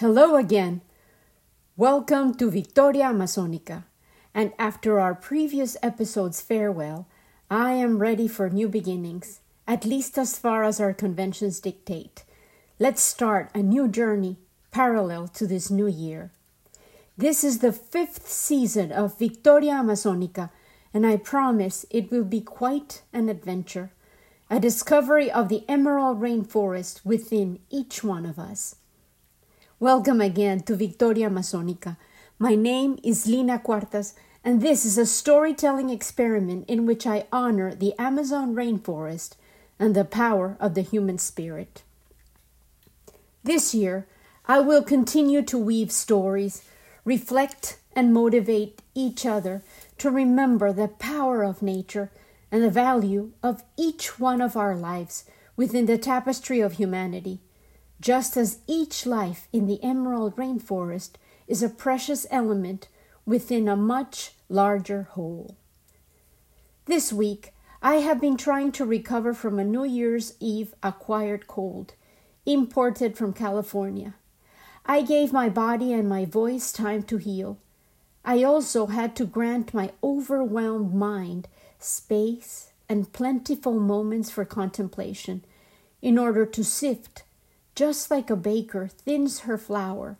Hello again. Welcome to Victoria Amazonica. And after our previous episode's farewell, I am ready for new beginnings, at least as far as our conventions dictate. Let's start a new journey parallel to this new year. This is the fifth season of Victoria Amazonica, and I promise it will be quite an adventure, a discovery of the emerald rainforest within each one of us. Welcome again to Victoria Amazonica. My name is Lina Cuartas, and this is a storytelling experiment in which I honor the Amazon rainforest and the power of the human spirit. This year, I will continue to weave stories, reflect, and motivate each other to remember the power of nature and the value of each one of our lives within the tapestry of humanity just as each life in the emerald rainforest is a precious element within a much larger whole. This week, I have been trying to recover from a New Year's Eve acquired cold, imported from California. I gave my body and my voice time to heal. I also had to grant my overwhelmed mind space and plentiful moments for contemplation in order to sift just like a baker thins her flour,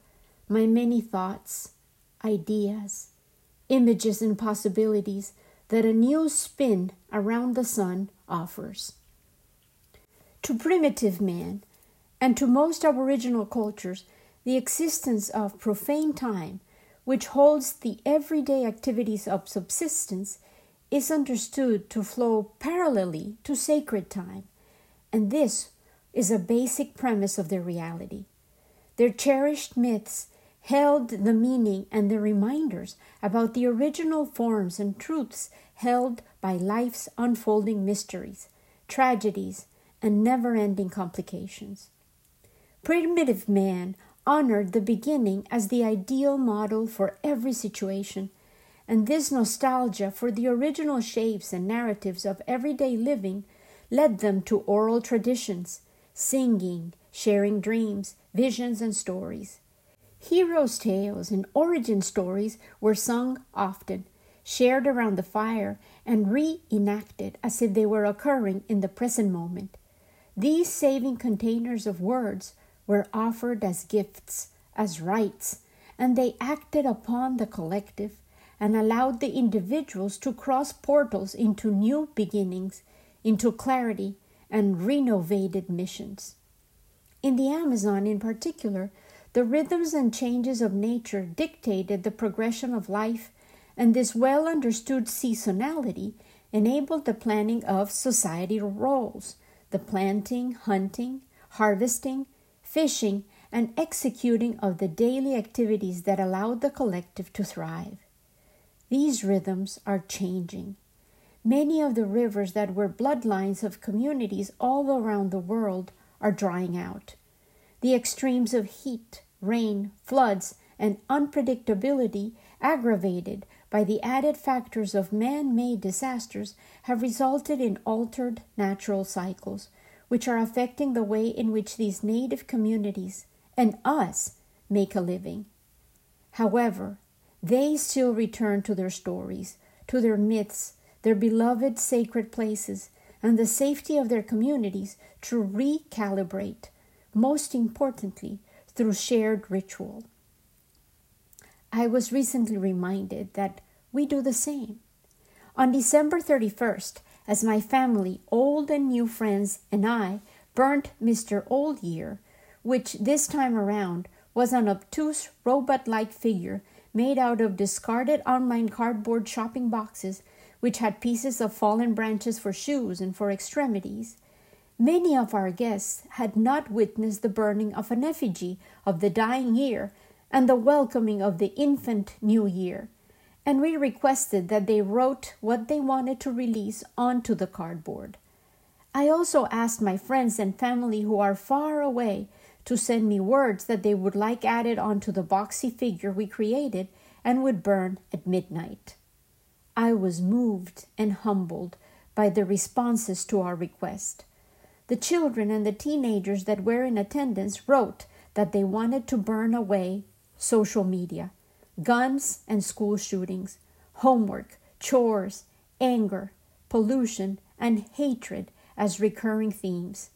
my many thoughts, ideas, images, and possibilities that a new spin around the sun offers. To primitive man, and to most Aboriginal cultures, the existence of profane time, which holds the everyday activities of subsistence, is understood to flow parallelly to sacred time, and this is a basic premise of their reality. Their cherished myths held the meaning and the reminders about the original forms and truths held by life's unfolding mysteries, tragedies, and never ending complications. Primitive man honored the beginning as the ideal model for every situation, and this nostalgia for the original shapes and narratives of everyday living led them to oral traditions singing, sharing dreams, visions, and stories. Heroes' tales and origin stories were sung often, shared around the fire, and reenacted as if they were occurring in the present moment. These saving containers of words were offered as gifts, as rites, and they acted upon the collective and allowed the individuals to cross portals into new beginnings, into clarity, and renovated missions. In the Amazon, in particular, the rhythms and changes of nature dictated the progression of life, and this well understood seasonality enabled the planning of societal roles the planting, hunting, harvesting, fishing, and executing of the daily activities that allowed the collective to thrive. These rhythms are changing. Many of the rivers that were bloodlines of communities all around the world are drying out. The extremes of heat, rain, floods, and unpredictability, aggravated by the added factors of man made disasters, have resulted in altered natural cycles, which are affecting the way in which these native communities and us make a living. However, they still return to their stories, to their myths, their beloved sacred places, and the safety of their communities to recalibrate, most importantly, through shared ritual. I was recently reminded that we do the same. On December 31st, as my family, old and new friends, and I burnt Mr. Old Year, which this time around was an obtuse robot like figure made out of discarded online cardboard shopping boxes which had pieces of fallen branches for shoes and for extremities. Many of our guests had not witnessed the burning of an effigy of the dying year and the welcoming of the infant new year, and we requested that they wrote what they wanted to release onto the cardboard. I also asked my friends and family who are far away to send me words that they would like added onto the boxy figure we created and would burn at midnight. I was moved and humbled by the responses to our request. The children and the teenagers that were in attendance wrote that they wanted to burn away social media, guns and school shootings, homework, chores, anger, pollution, and hatred as recurring themes.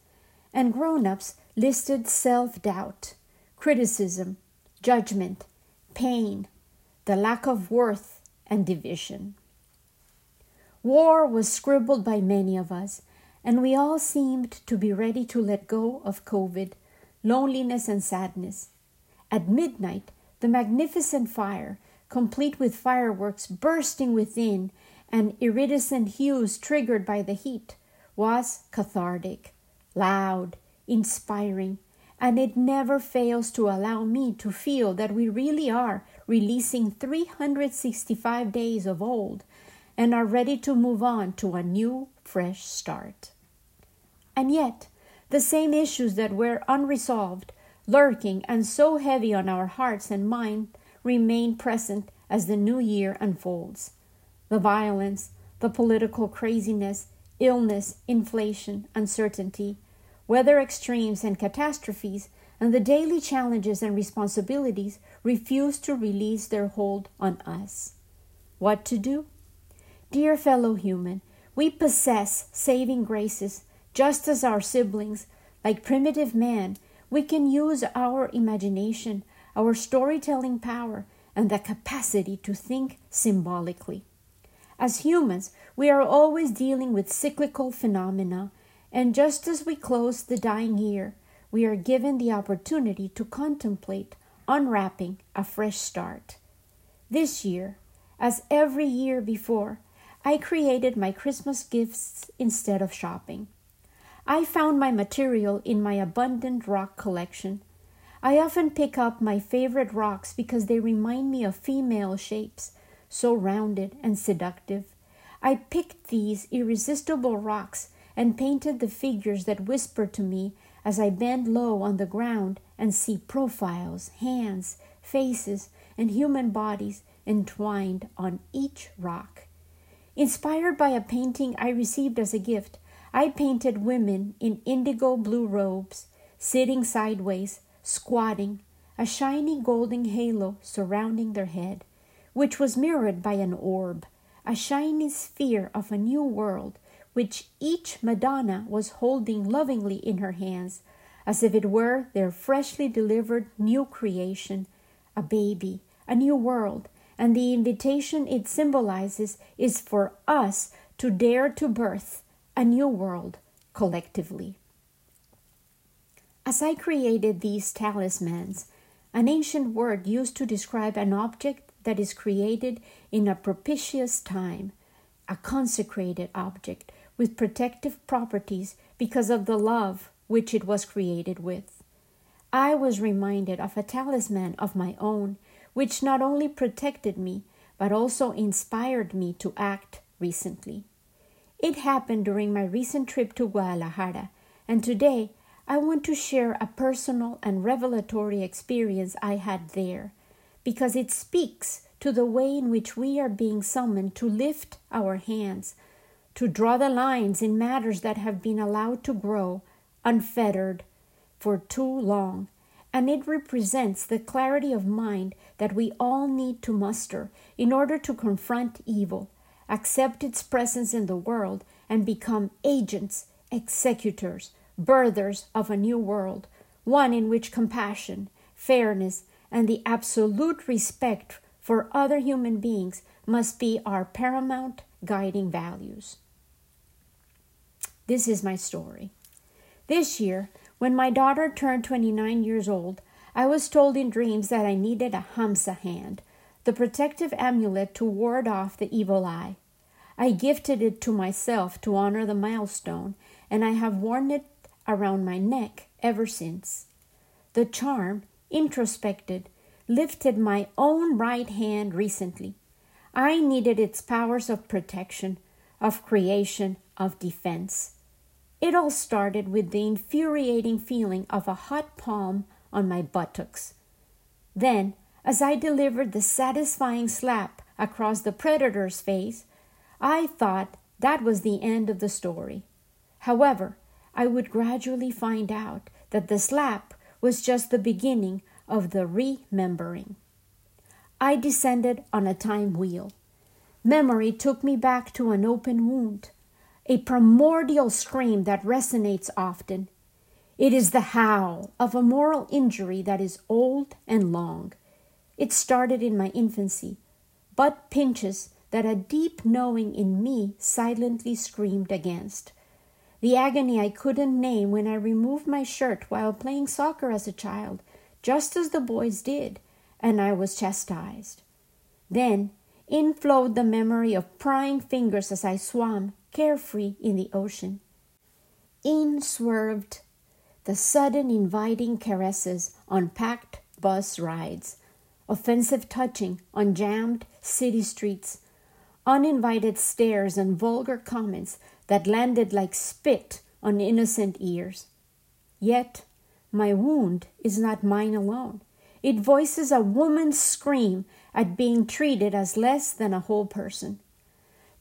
And grown ups listed self doubt, criticism, judgment, pain, the lack of worth, and division. War was scribbled by many of us, and we all seemed to be ready to let go of COVID, loneliness, and sadness. At midnight, the magnificent fire, complete with fireworks bursting within and iridescent hues triggered by the heat, was cathartic, loud, inspiring, and it never fails to allow me to feel that we really are releasing 365 days of old and are ready to move on to a new, fresh start. And yet, the same issues that were unresolved, lurking, and so heavy on our hearts and mind remain present as the new year unfolds. The violence, the political craziness, illness, inflation, uncertainty, weather extremes and catastrophes, and the daily challenges and responsibilities refuse to release their hold on us. What to do? Dear fellow human, we possess saving graces just as our siblings, like primitive man, we can use our imagination, our storytelling power, and the capacity to think symbolically. As humans, we are always dealing with cyclical phenomena, and just as we close the dying year, we are given the opportunity to contemplate unwrapping a fresh start. This year, as every year before, I created my Christmas gifts instead of shopping. I found my material in my abundant rock collection. I often pick up my favorite rocks because they remind me of female shapes, so rounded and seductive. I picked these irresistible rocks and painted the figures that whisper to me as I bend low on the ground and see profiles, hands, faces, and human bodies entwined on each rock. Inspired by a painting I received as a gift, I painted women in indigo blue robes, sitting sideways, squatting, a shiny golden halo surrounding their head, which was mirrored by an orb, a shiny sphere of a new world, which each Madonna was holding lovingly in her hands, as if it were their freshly delivered new creation, a baby, a new world, and the invitation it symbolizes is for us to dare to birth a new world collectively. As I created these talismans, an ancient word used to describe an object that is created in a propitious time, a consecrated object with protective properties because of the love which it was created with. I was reminded of a talisman of my own which not only protected me, but also inspired me to act recently. It happened during my recent trip to Guadalajara, and today I want to share a personal and revelatory experience I had there, because it speaks to the way in which we are being summoned to lift our hands, to draw the lines in matters that have been allowed to grow unfettered for too long and it represents the clarity of mind that we all need to muster in order to confront evil, accept its presence in the world, and become agents, executors, birthers of a new world, one in which compassion, fairness, and the absolute respect for other human beings must be our paramount guiding values. This is my story. This year, when my daughter turned 29 years old, I was told in dreams that I needed a Hamsa hand, the protective amulet to ward off the evil eye. I gifted it to myself to honor the milestone, and I have worn it around my neck ever since. The charm, introspected, lifted my own right hand recently. I needed its powers of protection, of creation, of defense. It all started with the infuriating feeling of a hot palm on my buttocks. Then, as I delivered the satisfying slap across the predator's face, I thought that was the end of the story. However, I would gradually find out that the slap was just the beginning of the remembering. I descended on a time wheel. Memory took me back to an open wound, a primordial scream that resonates often. It is the howl of a moral injury that is old and long. It started in my infancy, but pinches that a deep knowing in me silently screamed against. The agony I couldn't name when I removed my shirt while playing soccer as a child, just as the boys did, and I was chastised. Then in flowed the memory of prying fingers as I swam, carefree, in the ocean. In swerved the sudden inviting caresses on packed bus rides, offensive touching on jammed city streets, uninvited stares and vulgar comments that landed like spit on innocent ears. Yet my wound is not mine alone. It voices a woman's scream at being treated as less than a whole person.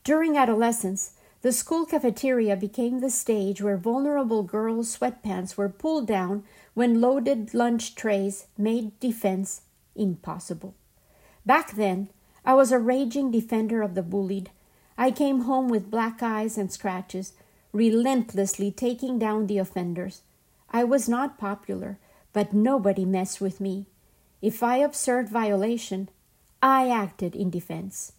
During adolescence, the school cafeteria became the stage where vulnerable girls' sweatpants were pulled down when loaded lunch trays made defense impossible. Back then, I was a raging defender of the bullied. I came home with black eyes and scratches, relentlessly taking down the offenders. I was not popular, but nobody messed with me. If I observed violation, I acted in defense.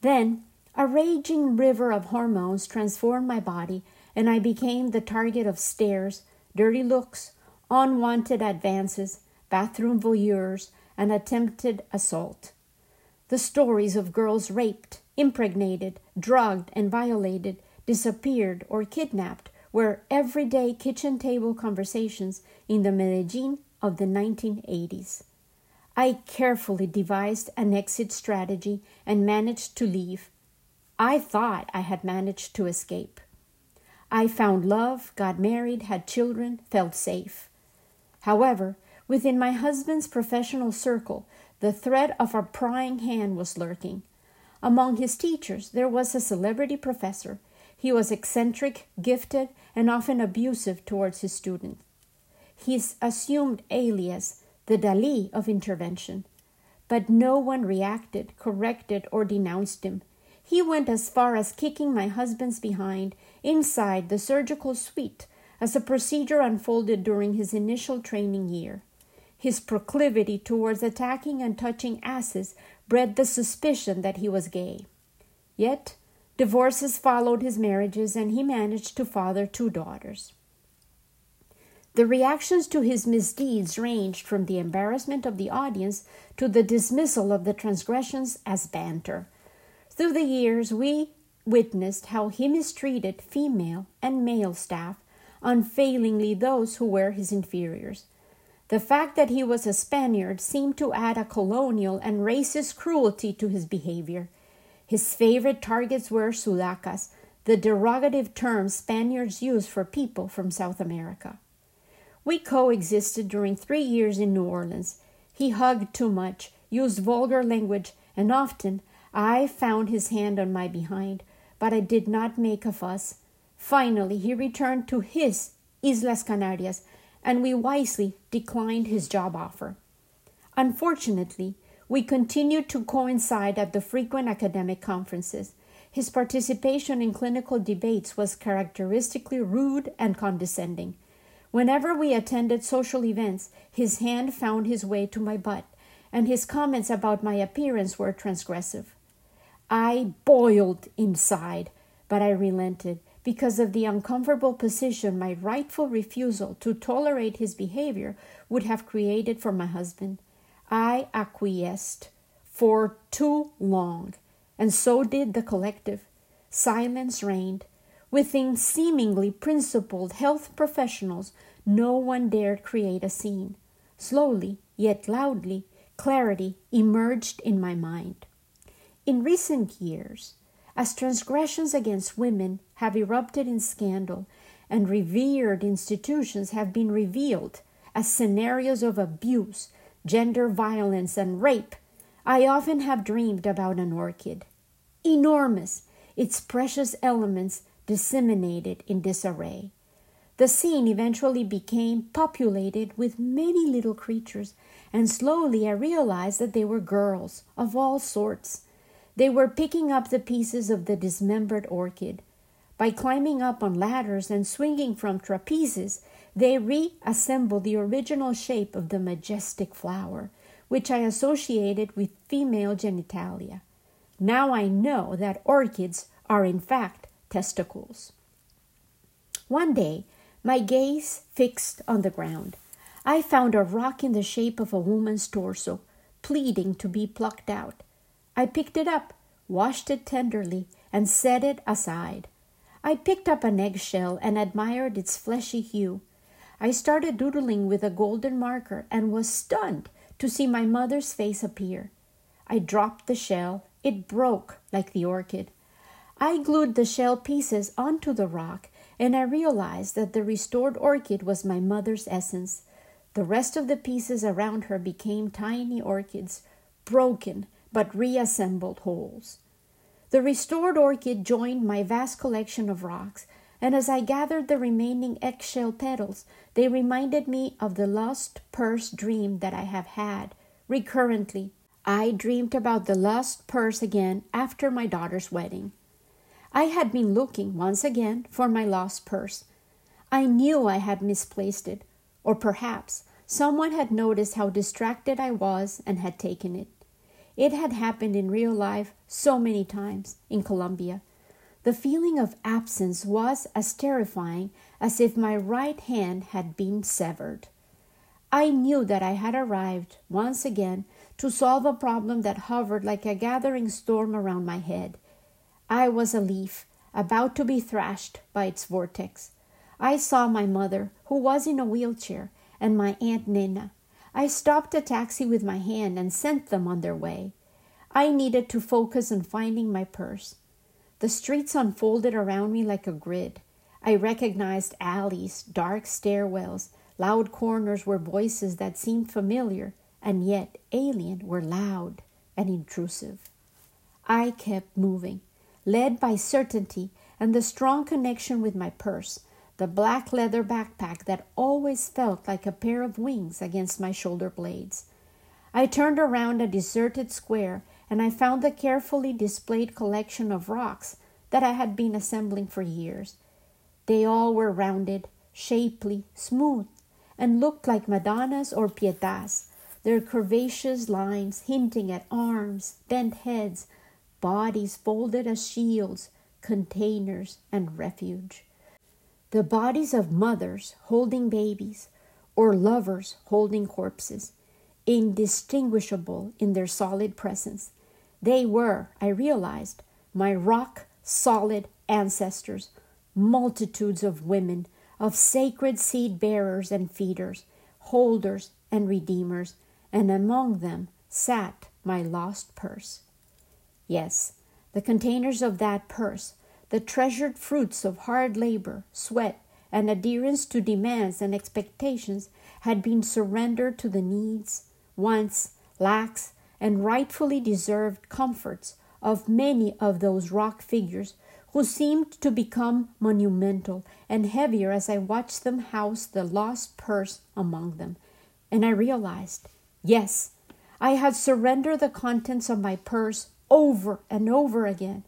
Then, a raging river of hormones transformed my body, and I became the target of stares, dirty looks, unwanted advances, bathroom voyeurs, and attempted assault. The stories of girls raped, impregnated, drugged, and violated, disappeared, or kidnapped were everyday kitchen table conversations in the Medellin of the 1980s. I carefully devised an exit strategy and managed to leave. I thought I had managed to escape. I found love, got married, had children, felt safe. However, within my husband's professional circle, the threat of a prying hand was lurking. Among his teachers, there was a celebrity professor. He was eccentric, gifted, and often abusive towards his students. His assumed alias the Dali of intervention. But no one reacted, corrected, or denounced him. He went as far as kicking my husband's behind inside the surgical suite as the procedure unfolded during his initial training year. His proclivity towards attacking and touching asses bred the suspicion that he was gay. Yet, divorces followed his marriages, and he managed to father two daughters. The reactions to his misdeeds ranged from the embarrassment of the audience to the dismissal of the transgressions as banter. Through the years, we witnessed how he mistreated female and male staff, unfailingly those who were his inferiors. The fact that he was a Spaniard seemed to add a colonial and racist cruelty to his behavior. His favorite targets were sudacas, the derogative term Spaniards use for people from South America. We coexisted during three years in New Orleans. He hugged too much, used vulgar language, and often I found his hand on my behind, but I did not make a fuss. Finally, he returned to his Islas Canarias, and we wisely declined his job offer. Unfortunately, we continued to coincide at the frequent academic conferences. His participation in clinical debates was characteristically rude and condescending. Whenever we attended social events, his hand found his way to my butt, and his comments about my appearance were transgressive. I boiled inside, but I relented because of the uncomfortable position my rightful refusal to tolerate his behavior would have created for my husband. I acquiesced for too long, and so did the collective. Silence reigned. Within seemingly principled health professionals, no one dared create a scene. Slowly, yet loudly, clarity emerged in my mind. In recent years, as transgressions against women have erupted in scandal and revered institutions have been revealed as scenarios of abuse, gender violence, and rape, I often have dreamed about an orchid. Enormous, its precious elements disseminated in disarray. The scene eventually became populated with many little creatures, and slowly I realized that they were girls of all sorts. They were picking up the pieces of the dismembered orchid. By climbing up on ladders and swinging from trapezes, they reassembled the original shape of the majestic flower, which I associated with female genitalia. Now I know that orchids are in fact testicles. One day, my gaze fixed on the ground. I found a rock in the shape of a woman's torso, pleading to be plucked out. I picked it up, washed it tenderly, and set it aside. I picked up an eggshell and admired its fleshy hue. I started doodling with a golden marker and was stunned to see my mother's face appear. I dropped the shell. It broke like the orchid. I glued the shell pieces onto the rock and I realized that the restored orchid was my mother's essence. The rest of the pieces around her became tiny orchids, broken but reassembled wholes. The restored orchid joined my vast collection of rocks, and as I gathered the remaining eggshell petals, they reminded me of the lost purse dream that I have had recurrently. I dreamed about the lost purse again after my daughter's wedding. I had been looking once again for my lost purse. I knew I had misplaced it, or perhaps someone had noticed how distracted I was and had taken it. It had happened in real life so many times in Colombia. The feeling of absence was as terrifying as if my right hand had been severed. I knew that I had arrived once again to solve a problem that hovered like a gathering storm around my head. I was a leaf about to be thrashed by its vortex. I saw my mother, who was in a wheelchair, and my Aunt Nina, I stopped a taxi with my hand and sent them on their way. I needed to focus on finding my purse. The streets unfolded around me like a grid. I recognized alleys, dark stairwells, loud corners where voices that seemed familiar and yet alien were loud and intrusive. I kept moving, led by certainty and the strong connection with my purse the black leather backpack that always felt like a pair of wings against my shoulder blades. I turned around a deserted square and I found the carefully displayed collection of rocks that I had been assembling for years. They all were rounded, shapely, smooth, and looked like Madonnas or Pietas, their curvaceous lines hinting at arms, bent heads, bodies folded as shields, containers, and refuge the bodies of mothers holding babies or lovers holding corpses, indistinguishable in their solid presence. They were, I realized, my rock solid ancestors, multitudes of women, of sacred seed bearers and feeders, holders and redeemers, and among them sat my lost purse. Yes, the containers of that purse the treasured fruits of hard labor, sweat, and adherence to demands and expectations had been surrendered to the needs, wants, lacks, and rightfully deserved comforts of many of those rock figures who seemed to become monumental and heavier as I watched them house the lost purse among them. And I realized, yes, I had surrendered the contents of my purse over and over again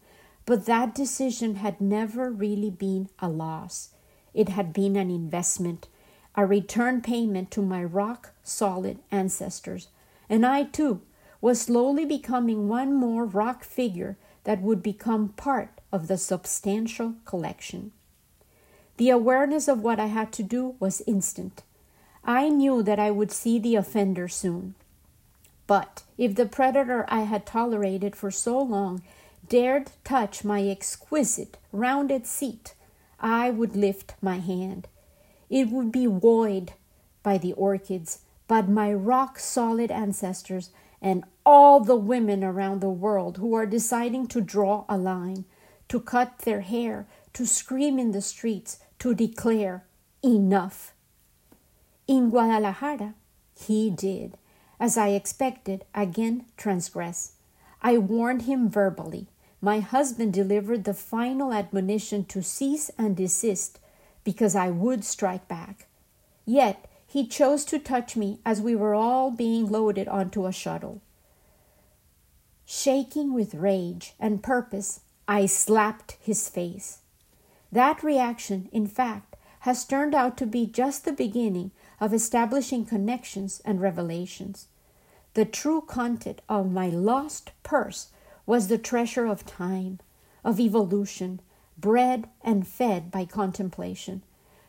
but that decision had never really been a loss. It had been an investment, a return payment to my rock solid ancestors. And I, too, was slowly becoming one more rock figure that would become part of the substantial collection. The awareness of what I had to do was instant. I knew that I would see the offender soon. But if the predator I had tolerated for so long dared touch my exquisite rounded seat, I would lift my hand. It would be void by the orchids, but my rock solid ancestors and all the women around the world who are deciding to draw a line, to cut their hair, to scream in the streets, to declare enough. In Guadalajara, he did, as I expected, again transgress. I warned him verbally my husband delivered the final admonition to cease and desist, because I would strike back. Yet he chose to touch me as we were all being loaded onto a shuttle. Shaking with rage and purpose, I slapped his face. That reaction, in fact, has turned out to be just the beginning of establishing connections and revelations. The true content of my lost purse was the treasure of time, of evolution, bred and fed by contemplation.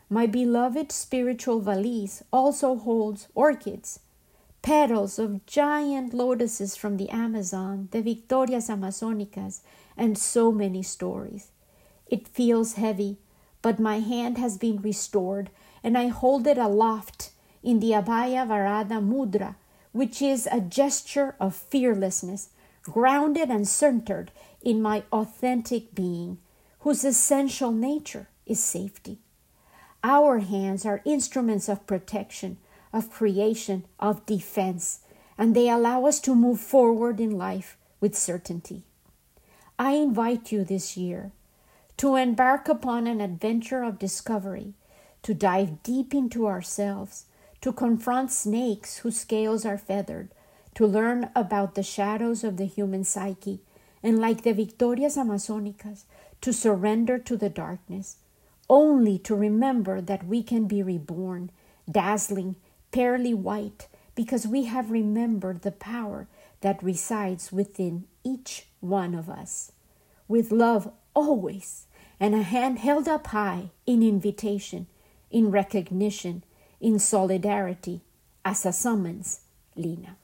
My beloved spiritual valise also holds orchids, petals of giant lotuses from the Amazon, the Victorias Amazonicas, and so many stories. It feels heavy, but my hand has been restored, and I hold it aloft in the Abhaya Varada Mudra, which is a gesture of fearlessness, grounded and centered in my authentic being, whose essential nature is safety. Our hands are instruments of protection, of creation, of defense, and they allow us to move forward in life with certainty. I invite you this year to embark upon an adventure of discovery, to dive deep into ourselves, to confront snakes whose scales are feathered, to learn about the shadows of the human psyche, and like the Victorias Amazonicas, to surrender to the darkness, only to remember that we can be reborn, dazzling, pearly white, because we have remembered the power that resides within each one of us. With love always, and a hand held up high in invitation, in recognition, in solidarity, as a summons, Lina.